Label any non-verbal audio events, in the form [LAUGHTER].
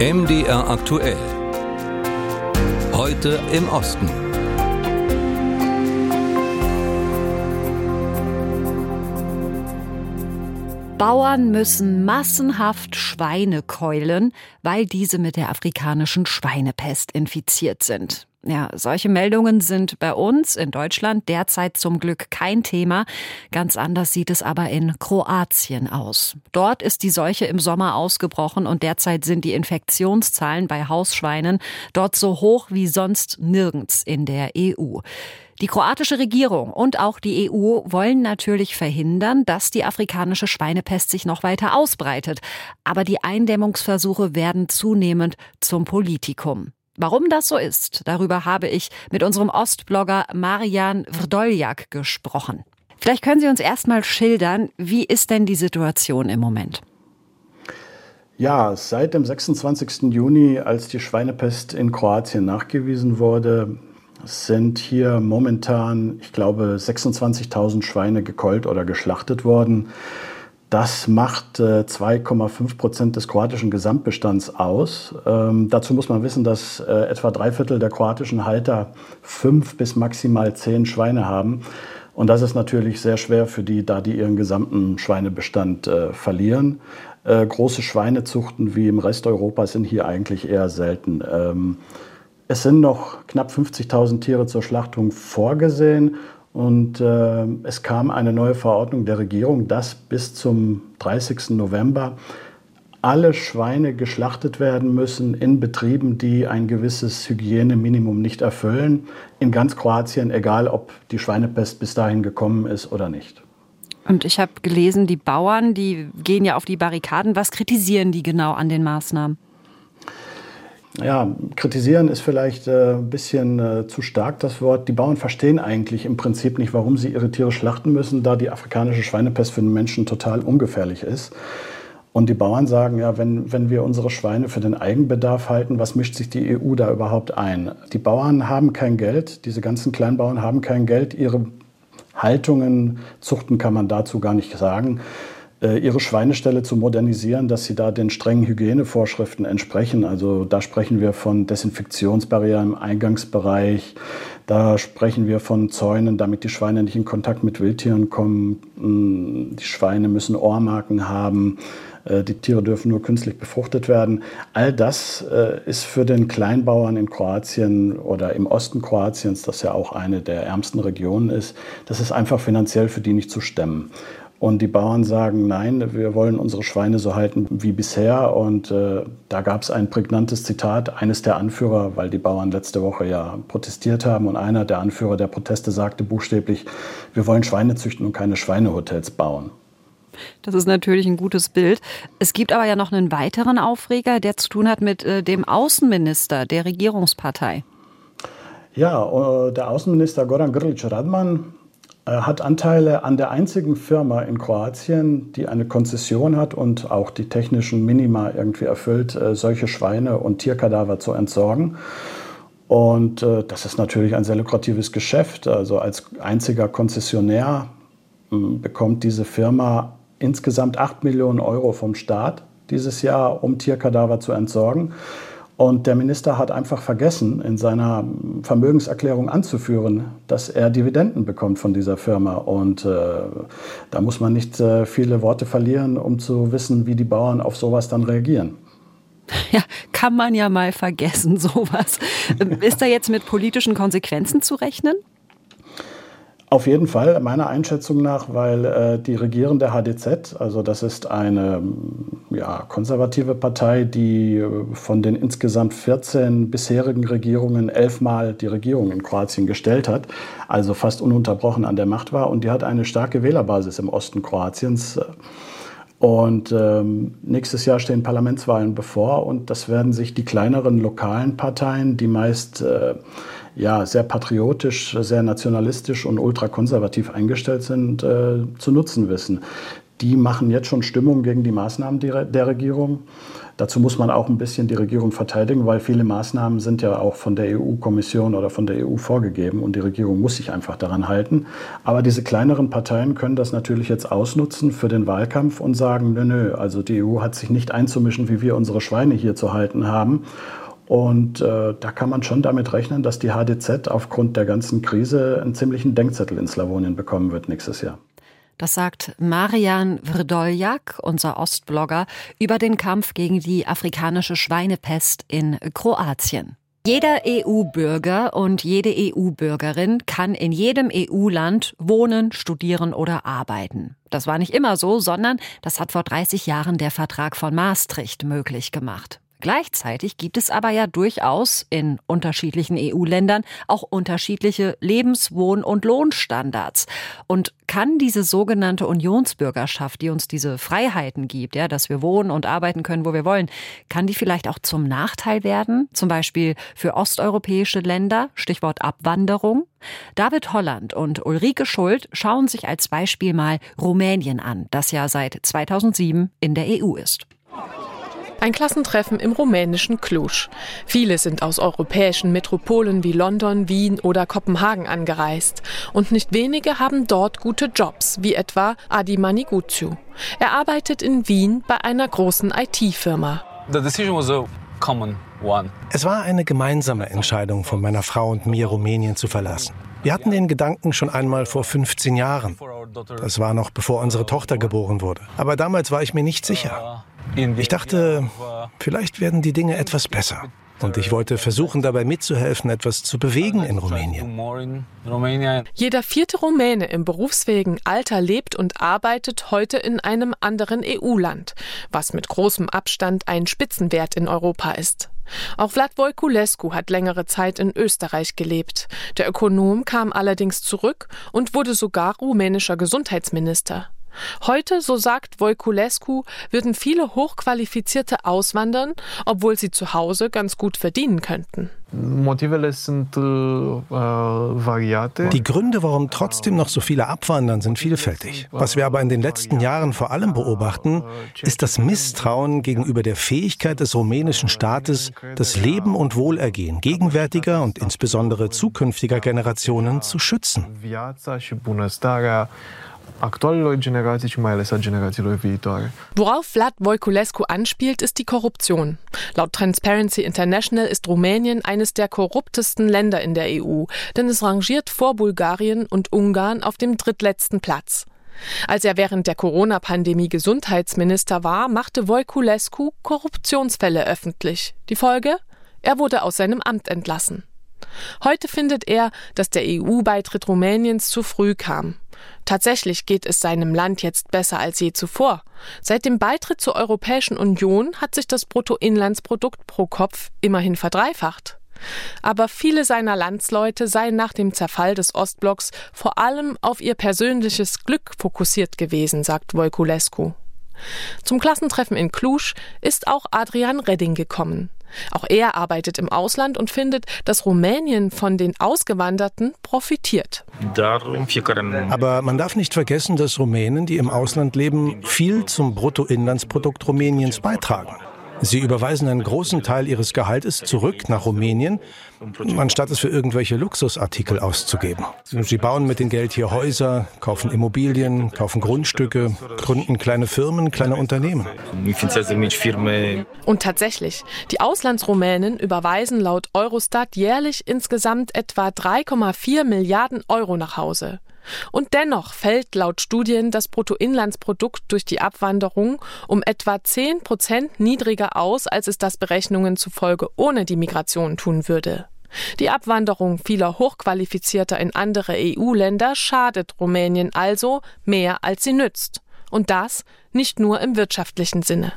MDR aktuell. Heute im Osten. Bauern müssen massenhaft Schweine keulen, weil diese mit der afrikanischen Schweinepest infiziert sind. Ja, solche Meldungen sind bei uns in Deutschland derzeit zum Glück kein Thema. Ganz anders sieht es aber in Kroatien aus. Dort ist die Seuche im Sommer ausgebrochen und derzeit sind die Infektionszahlen bei Hausschweinen dort so hoch wie sonst nirgends in der EU. Die kroatische Regierung und auch die EU wollen natürlich verhindern, dass die afrikanische Schweinepest sich noch weiter ausbreitet. Aber die Eindämmungsversuche werden zunehmend zum Politikum. Warum das so ist, darüber habe ich mit unserem Ostblogger Marian Vrdoljak gesprochen. Vielleicht können Sie uns erstmal schildern, wie ist denn die Situation im Moment? Ja, seit dem 26. Juni, als die Schweinepest in Kroatien nachgewiesen wurde, sind hier momentan, ich glaube, 26.000 Schweine gekeult oder geschlachtet worden. Das macht äh, 2,5 Prozent des kroatischen Gesamtbestands aus. Ähm, dazu muss man wissen, dass äh, etwa drei Viertel der kroatischen Halter fünf bis maximal zehn Schweine haben. Und das ist natürlich sehr schwer für die, da die ihren gesamten Schweinebestand äh, verlieren. Äh, große Schweinezuchten wie im Rest Europas sind hier eigentlich eher selten. Ähm, es sind noch knapp 50.000 Tiere zur Schlachtung vorgesehen und äh, es kam eine neue Verordnung der Regierung, dass bis zum 30. November alle Schweine geschlachtet werden müssen in Betrieben, die ein gewisses Hygieneminimum nicht erfüllen. In ganz Kroatien, egal ob die Schweinepest bis dahin gekommen ist oder nicht. Und ich habe gelesen, die Bauern, die gehen ja auf die Barrikaden. Was kritisieren die genau an den Maßnahmen? Ja, kritisieren ist vielleicht äh, ein bisschen äh, zu stark das Wort. Die Bauern verstehen eigentlich im Prinzip nicht, warum sie ihre Tiere schlachten müssen, da die afrikanische Schweinepest für den Menschen total ungefährlich ist. Und die Bauern sagen, ja, wenn, wenn wir unsere Schweine für den Eigenbedarf halten, was mischt sich die EU da überhaupt ein? Die Bauern haben kein Geld, diese ganzen Kleinbauern haben kein Geld, ihre Haltungen, Zuchten kann man dazu gar nicht sagen ihre Schweineställe zu modernisieren, dass sie da den strengen Hygienevorschriften entsprechen. Also da sprechen wir von Desinfektionsbarrieren im Eingangsbereich, da sprechen wir von Zäunen, damit die Schweine nicht in Kontakt mit Wildtieren kommen. Mm, die Schweine müssen Ohrmarken haben. Äh, die Tiere dürfen nur künstlich befruchtet werden. All das äh, ist für den Kleinbauern in Kroatien oder im Osten Kroatiens, das ja auch eine der ärmsten Regionen ist, das ist einfach finanziell für die nicht zu stemmen. Und die Bauern sagen, nein, wir wollen unsere Schweine so halten wie bisher. Und äh, da gab es ein prägnantes Zitat eines der Anführer, weil die Bauern letzte Woche ja protestiert haben. Und einer der Anführer der Proteste sagte buchstäblich, wir wollen Schweine züchten und keine Schweinehotels bauen. Das ist natürlich ein gutes Bild. Es gibt aber ja noch einen weiteren Aufreger, der zu tun hat mit äh, dem Außenminister der Regierungspartei. Ja, äh, der Außenminister Goran Grlic Radman hat Anteile an der einzigen Firma in Kroatien, die eine Konzession hat und auch die technischen Minima irgendwie erfüllt, äh, solche Schweine und Tierkadaver zu entsorgen. Und äh, das ist natürlich ein sehr lukratives Geschäft. Also als einziger Konzessionär hm, bekommt diese Firma insgesamt 8 Millionen Euro vom Staat dieses Jahr, um Tierkadaver zu entsorgen. Und der Minister hat einfach vergessen, in seiner Vermögenserklärung anzuführen, dass er Dividenden bekommt von dieser Firma. Und äh, da muss man nicht äh, viele Worte verlieren, um zu wissen, wie die Bauern auf sowas dann reagieren. [LAUGHS] Ja, kann man ja mal vergessen, [LAUGHS] sowas. Ist da jetzt mit politischen Konsequenzen zu rechnen? Auf jeden Fall, meiner Einschätzung nach, weil äh, die regierende HDZ, also das ist eine ja, konservative Partei, die äh, von den insgesamt 14 bisherigen Regierungen elfmal die Regierung in Kroatien gestellt hat, also fast ununterbrochen an der Macht war. Und die hat eine starke Wählerbasis im Osten Kroatiens. Und ähm, nächstes Jahr stehen Parlamentswahlen bevor und das werden sich die kleineren lokalen Parteien, die meist äh, ja, sehr patriotisch, sehr nationalistisch und ultrakonservativ eingestellt sind, äh, zu nutzen wissen. die machen jetzt schon Stimmung gegen die Maßnahmen der Regierung. Dazu muss man auch ein bisschen die Regierung verteidigen, weil viele Maßnahmen sind ja auch von der EU-Kommission oder von der EU vorgegeben und die Regierung muss sich einfach daran halten. Aber diese kleineren Parteien können das natürlich jetzt ausnutzen für den Wahlkampf und sagen, nö, nö, also die EU hat sich nicht einzumischen, wie wir unsere Schweine hier zu halten haben. Und äh, da kann man schon damit rechnen, dass die HDZ aufgrund der ganzen Krise einen ziemlichen Denkzettel in Slawonien bekommen wird nächstes Jahr. Das sagt Marian Vrdoljak, unser Ostblogger, über den Kampf gegen die afrikanische Schweinepest in Kroatien. Jeder EU-Bürger und jede EU-Bürgerin kann in jedem EU-Land wohnen, studieren oder arbeiten. Das war nicht immer so, sondern das hat vor 30 Jahren der Vertrag von Maastricht möglich gemacht. Gleichzeitig gibt es aber ja durchaus in unterschiedlichen EU-Ländern auch unterschiedliche Lebens-, Wohn- und Lohnstandards. Und kann diese sogenannte Unionsbürgerschaft, die uns diese Freiheiten gibt, ja, dass wir wohnen und arbeiten können, wo wir wollen, kann die vielleicht auch zum Nachteil werden? Zum Beispiel für osteuropäische Länder, Stichwort Abwanderung? David Holland und Ulrike Schuld schauen sich als Beispiel mal Rumänien an, das ja seit 2007 in der EU ist. Ein Klassentreffen im rumänischen Cluj. Viele sind aus europäischen Metropolen wie London, Wien oder Kopenhagen angereist. Und nicht wenige haben dort gute Jobs, wie etwa Adi Maniguciu. Er arbeitet in Wien bei einer großen IT-Firma. Es war eine gemeinsame Entscheidung von meiner Frau und mir, Rumänien zu verlassen. Wir hatten den Gedanken schon einmal vor 15 Jahren. Das war noch bevor unsere Tochter geboren wurde. Aber damals war ich mir nicht sicher. Ich dachte, vielleicht werden die Dinge etwas besser. Und ich wollte versuchen, dabei mitzuhelfen, etwas zu bewegen in Rumänien. Jeder vierte Rumäne im berufsfähigen Alter lebt und arbeitet heute in einem anderen EU-Land, was mit großem Abstand ein Spitzenwert in Europa ist. Auch Vlad Voiculescu hat längere Zeit in Österreich gelebt. Der Ökonom kam allerdings zurück und wurde sogar rumänischer Gesundheitsminister. Heute, so sagt Voiculescu, würden viele Hochqualifizierte auswandern, obwohl sie zu Hause ganz gut verdienen könnten. Die Gründe, warum trotzdem noch so viele abwandern, sind vielfältig. Was wir aber in den letzten Jahren vor allem beobachten, ist das Misstrauen gegenüber der Fähigkeit des rumänischen Staates, das Leben und Wohlergehen gegenwärtiger und insbesondere zukünftiger Generationen zu schützen actualelor generații și mai ales a generațiilor viitoare. Worauf Vlad Voiculescu anspielt, ist die Korruption. Laut Transparency International ist Rumänien eines der korruptesten Länder in der EU, denn es rangiert vor Bulgarien und Ungarn auf dem drittletzten Platz. Als er während der Corona-Pandemie Gesundheitsminister war, machte Voiculescu Korruptionsfälle öffentlich. Die Folge? Er wurde aus seinem Amt entlassen. Heute findet er, dass der EU-Beitritt Rumäniens zu früh kam. Tatsächlich geht es seinem Land jetzt besser als je zuvor. Seit dem Beitritt zur Europäischen Union hat sich das Bruttoinlandsprodukt pro Kopf immerhin verdreifacht. Aber viele seiner Landsleute seien nach dem Zerfall des Ostblocks vor allem auf ihr persönliches Glück fokussiert gewesen, sagt Voiculescu. Zum Klassentreffen in Cluj ist auch Adrian Redding gekommen. Auch er arbeitet im Ausland und findet, dass Rumänien von den Ausgewanderten profitiert. Aber man darf nicht vergessen, dass Rumänen, die im Ausland leben, viel zum Bruttoinlandsprodukt Rumäniens beitragen. Sie überweisen einen großen Teil ihres Gehaltes zurück nach Rumänien, anstatt es für irgendwelche Luxusartikel auszugeben. Sie bauen mit dem Geld hier Häuser, kaufen Immobilien, kaufen Grundstücke, gründen kleine Firmen, kleine Unternehmen. Und tatsächlich, die Auslandsrumänen überweisen laut Eurostat jährlich insgesamt etwa 3,4 Milliarden Euro nach Hause. Und dennoch fällt laut Studien das Bruttoinlandsprodukt durch die Abwanderung um etwa 10 Prozent niedriger aus, als es das Berechnungen zufolge ohne die Migration tun würde. Die Abwanderung vieler Hochqualifizierter in andere EU-Länder schadet Rumänien also mehr, als sie nützt. Und das nicht nur im wirtschaftlichen Sinne.